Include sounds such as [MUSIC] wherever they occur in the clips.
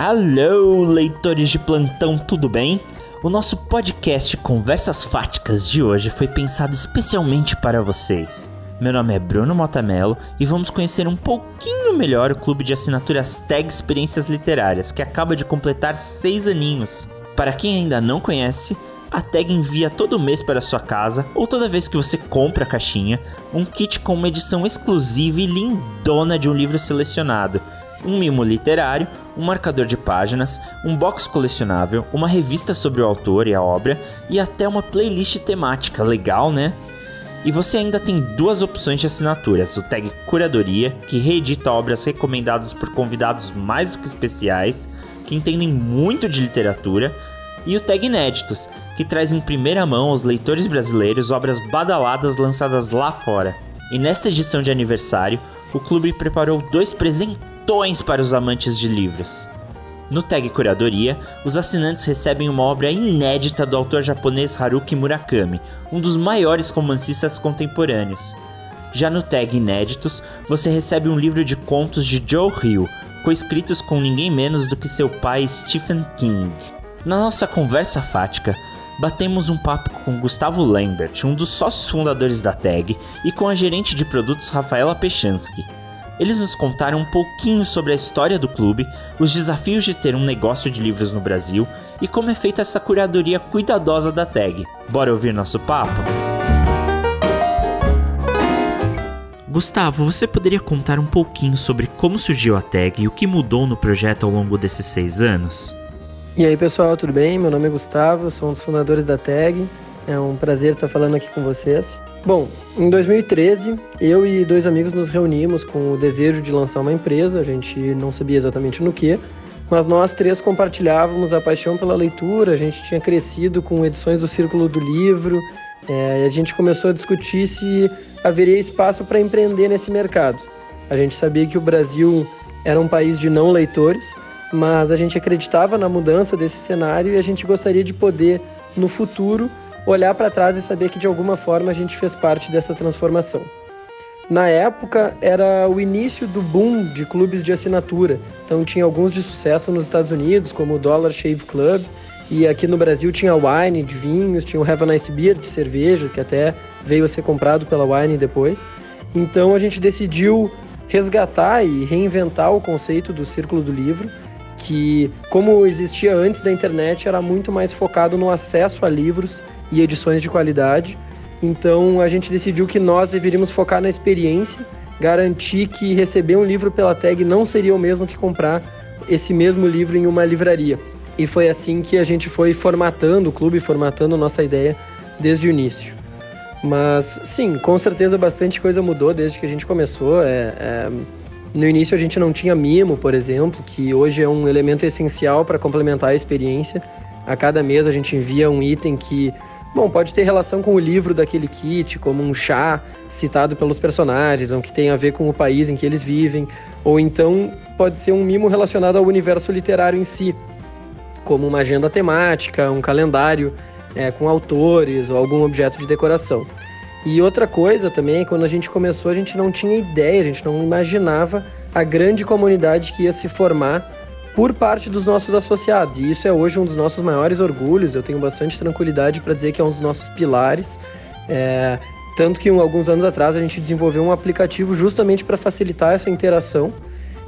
Alô, leitores de plantão, tudo bem? O nosso podcast Conversas Fáticas de hoje foi pensado especialmente para vocês. Meu nome é Bruno Motamelo e vamos conhecer um pouquinho melhor o clube de assinaturas Tag Experiências Literárias, que acaba de completar seis aninhos. Para quem ainda não conhece, a Tag envia todo mês para sua casa, ou toda vez que você compra a caixinha, um kit com uma edição exclusiva e lindona de um livro selecionado, um mimo literário, um marcador de páginas, um box colecionável, uma revista sobre o autor e a obra e até uma playlist temática. Legal, né? E você ainda tem duas opções de assinaturas: o tag Curadoria, que reedita obras recomendadas por convidados mais do que especiais, que entendem muito de literatura, e o tag Inéditos, que traz em primeira mão aos leitores brasileiros obras badaladas lançadas lá fora. E nesta edição de aniversário, o clube preparou dois presentes para os amantes de livros. No Tag Curadoria, os assinantes recebem uma obra inédita do autor japonês Haruki Murakami, um dos maiores romancistas contemporâneos. Já no Tag Inéditos, você recebe um livro de contos de Joe Hill, coescritos com ninguém menos do que seu pai Stephen King. Na nossa conversa fática, batemos um papo com Gustavo Lambert, um dos sócios fundadores da Tag, e com a gerente de produtos Rafaela Pechansky. Eles nos contaram um pouquinho sobre a história do clube, os desafios de ter um negócio de livros no Brasil e como é feita essa curadoria cuidadosa da tag. Bora ouvir nosso papo? Gustavo, você poderia contar um pouquinho sobre como surgiu a tag e o que mudou no projeto ao longo desses seis anos? E aí pessoal, tudo bem? Meu nome é Gustavo, sou um dos fundadores da tag. É um prazer estar falando aqui com vocês. Bom, em 2013, eu e dois amigos nos reunimos com o desejo de lançar uma empresa, a gente não sabia exatamente no que, mas nós três compartilhávamos a paixão pela leitura, a gente tinha crescido com edições do Círculo do Livro, é, e a gente começou a discutir se haveria espaço para empreender nesse mercado. A gente sabia que o Brasil era um país de não leitores, mas a gente acreditava na mudança desse cenário e a gente gostaria de poder, no futuro, olhar para trás e saber que de alguma forma a gente fez parte dessa transformação. Na época era o início do boom de clubes de assinatura, então tinha alguns de sucesso nos Estados Unidos, como o Dollar Shave Club, e aqui no Brasil tinha o Wine de vinhos, tinha o Have a Nice Beer de cervejas, que até veio a ser comprado pela Wine depois. Então a gente decidiu resgatar e reinventar o conceito do Círculo do Livro, que, como existia antes da internet, era muito mais focado no acesso a livros e edições de qualidade. Então a gente decidiu que nós deveríamos focar na experiência, garantir que receber um livro pela tag não seria o mesmo que comprar esse mesmo livro em uma livraria. E foi assim que a gente foi formatando o clube, formatando nossa ideia desde o início. Mas sim, com certeza bastante coisa mudou desde que a gente começou. É, é, no início a gente não tinha mimo, por exemplo, que hoje é um elemento essencial para complementar a experiência. A cada mês a gente envia um item que Bom, pode ter relação com o livro daquele kit, como um chá citado pelos personagens, ou que tem a ver com o país em que eles vivem, ou então pode ser um mimo relacionado ao universo literário em si, como uma agenda temática, um calendário é, com autores ou algum objeto de decoração. E outra coisa também, quando a gente começou, a gente não tinha ideia, a gente não imaginava a grande comunidade que ia se formar por parte dos nossos associados. E isso é hoje um dos nossos maiores orgulhos. Eu tenho bastante tranquilidade para dizer que é um dos nossos pilares. É, tanto que alguns anos atrás a gente desenvolveu um aplicativo justamente para facilitar essa interação.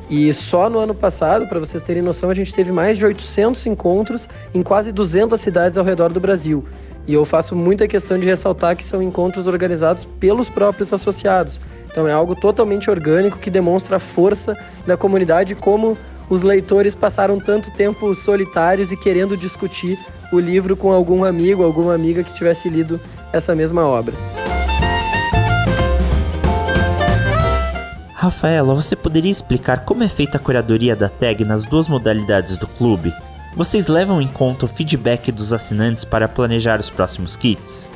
E só no ano passado, para vocês terem noção, a gente teve mais de 800 encontros em quase 200 cidades ao redor do Brasil. E eu faço muita questão de ressaltar que são encontros organizados pelos próprios associados. Então é algo totalmente orgânico que demonstra a força da comunidade como os leitores passaram tanto tempo solitários e querendo discutir o livro com algum amigo, alguma amiga que tivesse lido essa mesma obra. Rafaela, você poderia explicar como é feita a curadoria da tag nas duas modalidades do clube? Vocês levam em conta o feedback dos assinantes para planejar os próximos kits?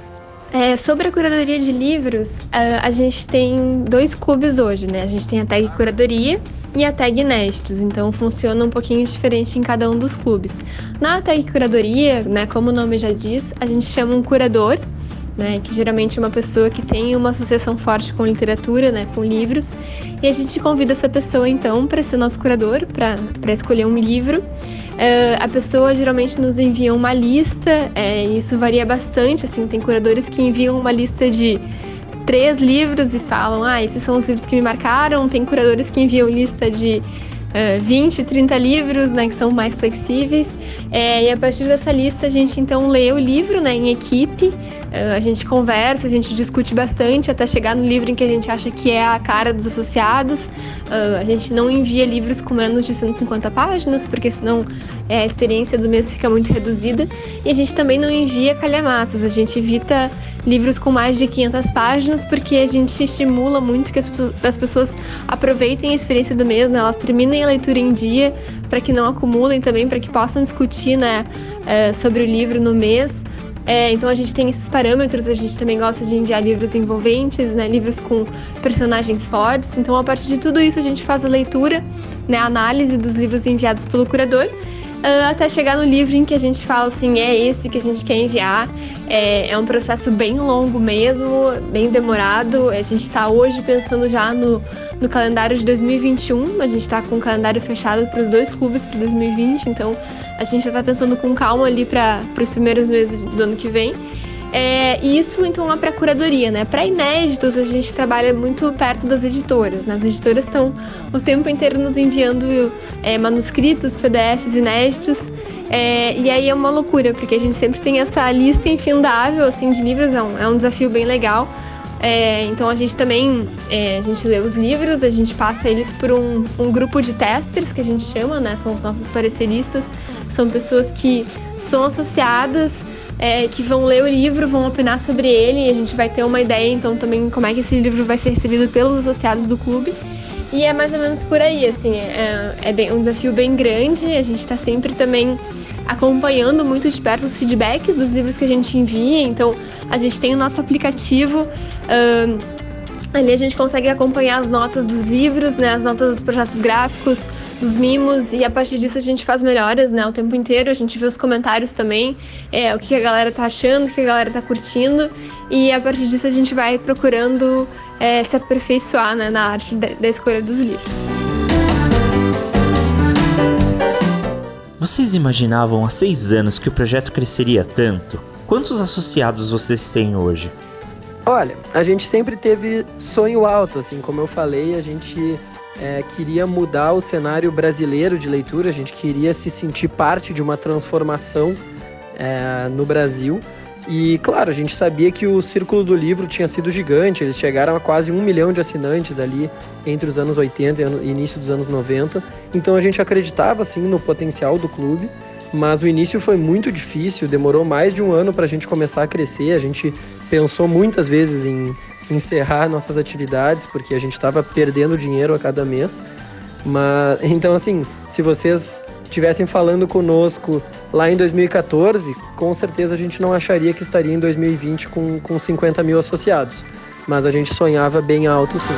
É, sobre a curadoria de livros, a, a, gente tem dois clubes hoje, né? A gente tem a tag curadoria e a tag Nestos, então funciona um pouquinho diferente em cada um dos clubes. Na tag curadoria, né, como o nome já diz, a gente chama um curador né, que geralmente é uma pessoa que tem uma associação forte com literatura, né, com livros, e a gente convida essa pessoa então para ser nosso curador, para escolher um livro. Uh, a pessoa geralmente nos envia uma lista, é, isso varia bastante, assim, tem curadores que enviam uma lista de três livros e falam, ah, esses são os livros que me marcaram, tem curadores que enviam lista de uh, 20, 30 livros, né, que são mais flexíveis. É, e a partir dessa lista a gente então lê o livro, né, em equipe. Uh, a gente conversa, a gente discute bastante até chegar no livro em que a gente acha que é a cara dos associados. Uh, a gente não envia livros com menos de 150 páginas, porque senão é, a experiência do mês fica muito reduzida. E a gente também não envia calhamaças, a gente evita livros com mais de 500 páginas, porque a gente estimula muito que as, as pessoas aproveitem a experiência do mês, né? elas terminem a leitura em dia, para que não acumulem também, para que possam discutir né, é, sobre o livro no mês. É, então a gente tem esses parâmetros, a gente também gosta de enviar livros envolventes, né, livros com personagens fortes. Então a partir de tudo isso a gente faz a leitura, né, a análise dos livros enviados pelo curador uh, até chegar no livro em que a gente fala assim, é esse que a gente quer enviar. É, é um processo bem longo mesmo, bem demorado. A gente está hoje pensando já no, no calendário de 2021, a gente está com o calendário fechado para os dois clubes para 2020, então a gente já está pensando com calma ali para os primeiros meses do ano que vem. É, isso então é para curadoria, né? Para inéditos a gente trabalha muito perto das editoras, né? As editoras estão o tempo inteiro nos enviando é, manuscritos, PDFs inéditos, é, e aí é uma loucura porque a gente sempre tem essa lista infindável assim de livros, é um, é um desafio bem legal. É, então a gente também é, a gente lê os livros, a gente passa eles por um, um grupo de testers que a gente chama, né? São os nossos pareceristas, são pessoas que são associadas é, que vão ler o livro, vão opinar sobre ele e a gente vai ter uma ideia, então, também como é que esse livro vai ser recebido pelos associados do clube. E é mais ou menos por aí, assim, é, é bem, um desafio bem grande, a gente está sempre também acompanhando muito de perto os feedbacks dos livros que a gente envia, então a gente tem o nosso aplicativo. Uh, ali a gente consegue acompanhar as notas dos livros, né, as notas dos projetos gráficos, dos mimos e a partir disso a gente faz melhoras, né? O tempo inteiro a gente vê os comentários também, é, o que a galera tá achando, o que a galera tá curtindo e a partir disso a gente vai procurando é, se aperfeiçoar né, na arte da, da escolha dos livros. Vocês imaginavam há seis anos que o projeto cresceria tanto? Quantos associados vocês têm hoje? Olha, a gente sempre teve sonho alto, assim, como eu falei, a gente é, queria mudar o cenário brasileiro de leitura, a gente queria se sentir parte de uma transformação é, no Brasil. E, claro, a gente sabia que o Círculo do Livro tinha sido gigante, eles chegaram a quase um milhão de assinantes ali entre os anos 80 e início dos anos 90. Então a gente acreditava, sim, no potencial do clube, mas o início foi muito difícil, demorou mais de um ano para a gente começar a crescer. A gente pensou muitas vezes em encerrar nossas atividades, porque a gente estava perdendo dinheiro a cada mês. Mas [LAUGHS] então assim, se vocês estivessem falando conosco lá em 2014, com certeza a gente não acharia que estaria em 2020 com, com 50 mil associados. Mas a gente sonhava bem alto sim.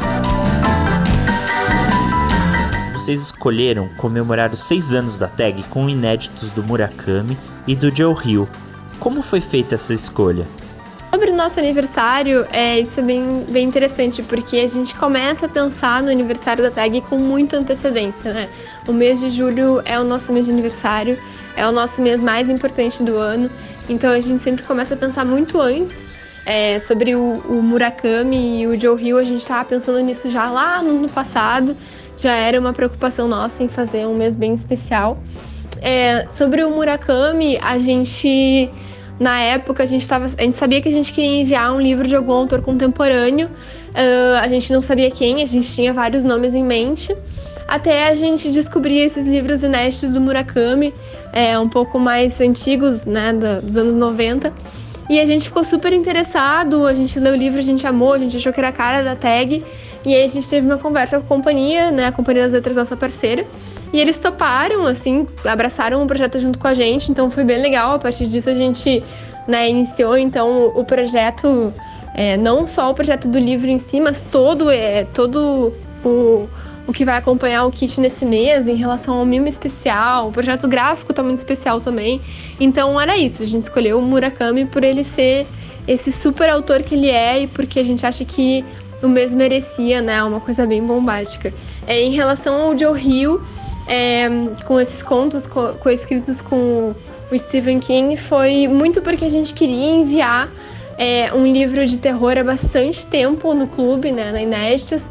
Vocês escolheram comemorar os seis anos da tag com inéditos do Murakami e do Joe Hill. Como foi feita essa escolha? Nosso aniversário, é, isso é bem, bem interessante, porque a gente começa a pensar no aniversário da tag com muita antecedência, né? O mês de julho é o nosso mês de aniversário, é o nosso mês mais importante do ano, então a gente sempre começa a pensar muito antes é, sobre o, o, Murakami e o Joe Hill, a gente estava pensando nisso já lá no ano passado, já era uma preocupação nossa em fazer um mês bem especial. É, sobre o Murakami, a gente na época a gente tava, a gente sabia que a gente queria enviar um livro de algum autor contemporâneo. Uh, a gente não sabia quem, a gente tinha vários nomes em mente. Até a gente descobrir esses livros inéditos do Murakami, é, um pouco mais antigos, né, dos anos 90. E a gente ficou super interessado, a gente leu o livro, a gente amou, a gente achou que era a cara da tag. E aí a gente teve uma conversa com a companhia, né, a Companhia das Letras, nossa parceira. E eles toparam, assim, abraçaram o projeto junto com a gente, então foi bem legal. A partir disso a gente né, iniciou então o projeto, é, não só o projeto do livro em si, mas todo, é, todo o, o que vai acompanhar o kit nesse mês em relação ao mimo especial. O projeto gráfico tá muito especial também. Então era isso, a gente escolheu o Murakami por ele ser esse super autor que ele é e porque a gente acha que o mesmo merecia, né? Uma coisa bem bombástica. É, em relação ao Joe Hill, é, com esses contos co coescritos com o Stephen King, foi muito porque a gente queria enviar é, um livro de terror há bastante tempo no clube, né? Na Inéditos.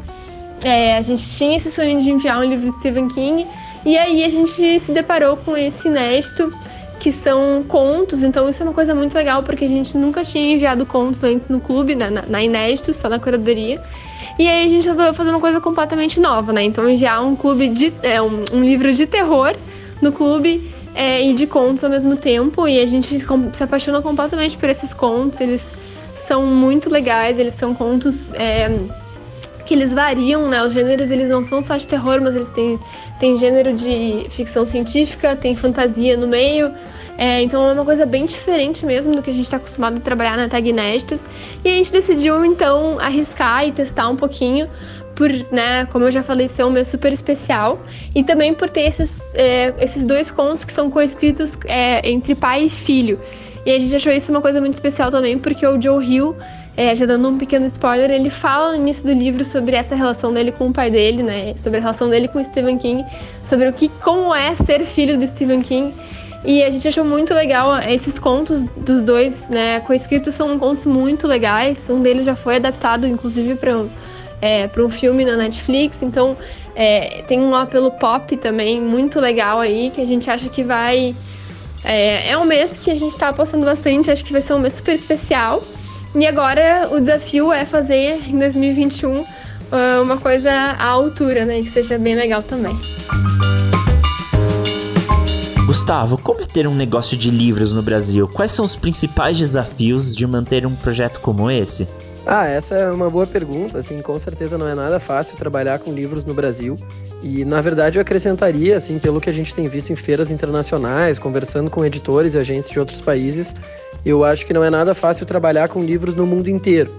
É, a gente tinha esse sonho de enviar um livro de Stephen King, e aí a gente se deparou com esse inédito que são contos, então isso é uma coisa muito legal, porque a gente nunca tinha enviado contos antes no clube, na, na Inédito, só na curadoria. E aí a gente resolveu fazer uma coisa completamente nova, né? Então enviar um clube de. É, um, um livro de terror no clube é, e de contos ao mesmo tempo. E a gente se apaixonou completamente por esses contos. Eles são muito legais, eles são contos. É, que eles variam, né? Os gêneros eles não são só de terror, mas eles têm, têm gênero de ficção científica, tem fantasia no meio. É, então é uma coisa bem diferente mesmo do que a gente está acostumado a trabalhar na Tag Inéditos. E a gente decidiu então arriscar e testar um pouquinho por, né, como eu já falei, ser um mês super especial e também por ter esses, é, esses dois contos que são coescritos é, entre pai e filho. E a gente achou isso uma coisa muito especial também, porque o Joe Hill é, já dando um pequeno spoiler, ele fala no início do livro sobre essa relação dele com o pai dele, né? Sobre a relação dele com o Stephen King, sobre o que, como é ser filho do Stephen King. E a gente achou muito legal esses contos dos dois, né? Co-escritos são contos muito legais. Um deles já foi adaptado, inclusive, para um, é, um filme na Netflix. Então, é, tem um apelo pop também muito legal aí, que a gente acha que vai. É, é um mês que a gente está apostando bastante, acho que vai ser um mês super especial. E agora o desafio é fazer em 2021 ah, uma coisa à altura, né? Que seja bem legal também. Gustavo, como é ter um negócio de livros no Brasil? Quais são os principais desafios de manter um projeto como esse? Ah, essa é uma boa pergunta. Assim, com certeza não é nada fácil trabalhar com livros no Brasil. E na verdade eu acrescentaria, assim, pelo que a gente tem visto em feiras internacionais, conversando com editores e agentes de outros países, eu acho que não é nada fácil trabalhar com livros no mundo inteiro.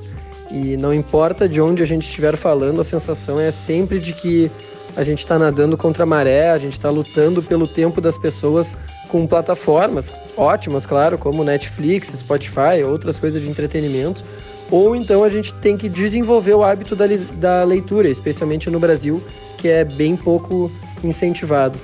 E não importa de onde a gente estiver falando, a sensação é sempre de que a gente está nadando contra a maré, a gente está lutando pelo tempo das pessoas com plataformas ótimas, claro, como Netflix, Spotify, outras coisas de entretenimento. Ou então a gente tem que desenvolver o hábito da, da leitura, especialmente no Brasil, que é bem pouco incentivado.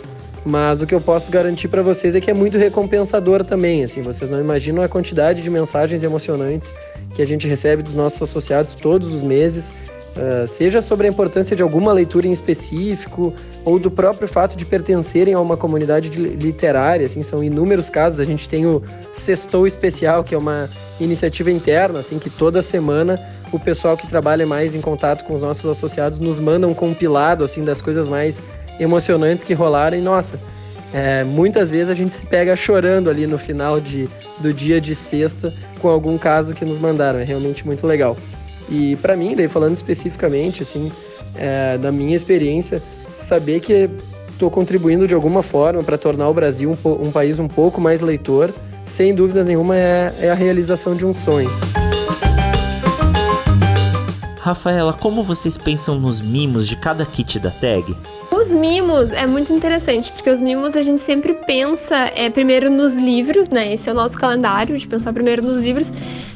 Mas o que eu posso garantir para vocês é que é muito recompensador também. Assim, vocês não imaginam a quantidade de mensagens emocionantes que a gente recebe dos nossos associados todos os meses, uh, seja sobre a importância de alguma leitura em específico ou do próprio fato de pertencerem a uma comunidade literária. Assim, são inúmeros casos. A gente tem o Sextou Especial, que é uma iniciativa interna, assim, que toda semana o pessoal que trabalha mais em contato com os nossos associados nos manda um compilado assim das coisas mais emocionantes que rolaram e nossa, é, muitas vezes a gente se pega chorando ali no final de, do dia de sexta com algum caso que nos mandaram. É realmente muito legal. E para mim, daí falando especificamente assim é, da minha experiência, saber que estou contribuindo de alguma forma para tornar o Brasil um, um, país um pouco mais leitor, sem dúvidas nenhuma é, é a realização de um sonho. Rafaela, como vocês pensam nos mimos de cada kit da tag? Os mimos é muito interessante, porque os mimos a gente sempre pensa é, primeiro nos livros, né? Esse é o nosso calendário de pensar primeiro nos livros.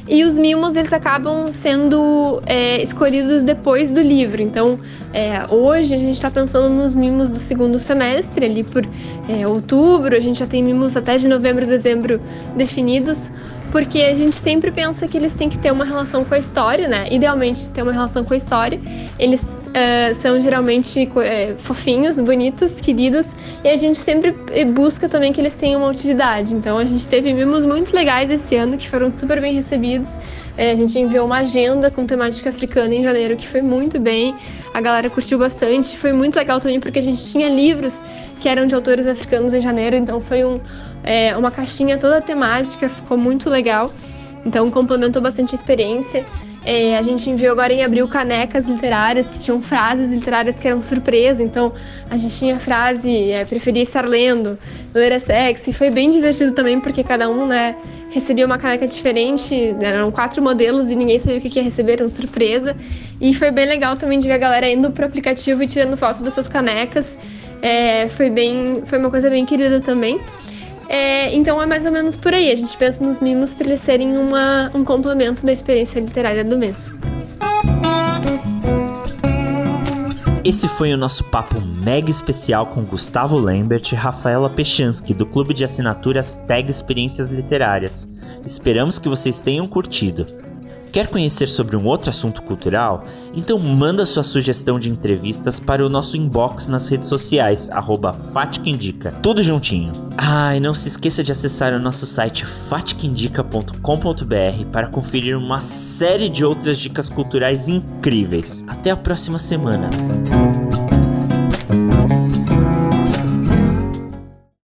E os mimos eles acabam sendo é, escolhidos depois do livro. Então, é, hoje a gente está pensando nos mimos do segundo semestre, ali por é, outubro. A gente já tem mimos até de novembro, dezembro definidos porque a gente sempre pensa que eles têm que ter uma relação com a história, né? Idealmente ter uma relação com a história. Eles uh, são geralmente uh, fofinhos, bonitos, queridos, e a gente sempre busca também que eles tenham uma utilidade. Então a gente teve mimos muito legais esse ano que foram super bem recebidos. Uh, a gente enviou uma agenda com temática africana em janeiro que foi muito bem, a galera curtiu bastante. Foi muito legal também porque a gente tinha livros que eram de autores africanos em janeiro, então foi um, é, uma caixinha toda temática, ficou muito legal. Então complementou bastante a experiência. É, a gente enviou agora em abril canecas literárias que tinham frases literárias que eram surpresa. Então a gente tinha frase é, preferia estar lendo, ler é sexy. Foi bem divertido também porque cada um, né, recebia uma caneca diferente. Eram quatro modelos e ninguém sabia o que ia receber, era uma surpresa. E foi bem legal também de ver a galera indo pro aplicativo e tirando foto das suas canecas. É, foi bem, foi uma coisa bem querida também. É, então é mais ou menos por aí. A gente pensa nos mimos para eles serem uma, um complemento da experiência literária do mês. Esse foi o nosso papo mega especial com Gustavo Lambert e Rafaela Pechansky, do clube de assinaturas Tag Experiências Literárias. Esperamos que vocês tenham curtido. Quer conhecer sobre um outro assunto cultural? Então manda sua sugestão de entrevistas para o nosso inbox nas redes sociais, arroba Indica, tudo juntinho. Ah, e não se esqueça de acessar o nosso site faticaindica.com.br para conferir uma série de outras dicas culturais incríveis. Até a próxima semana!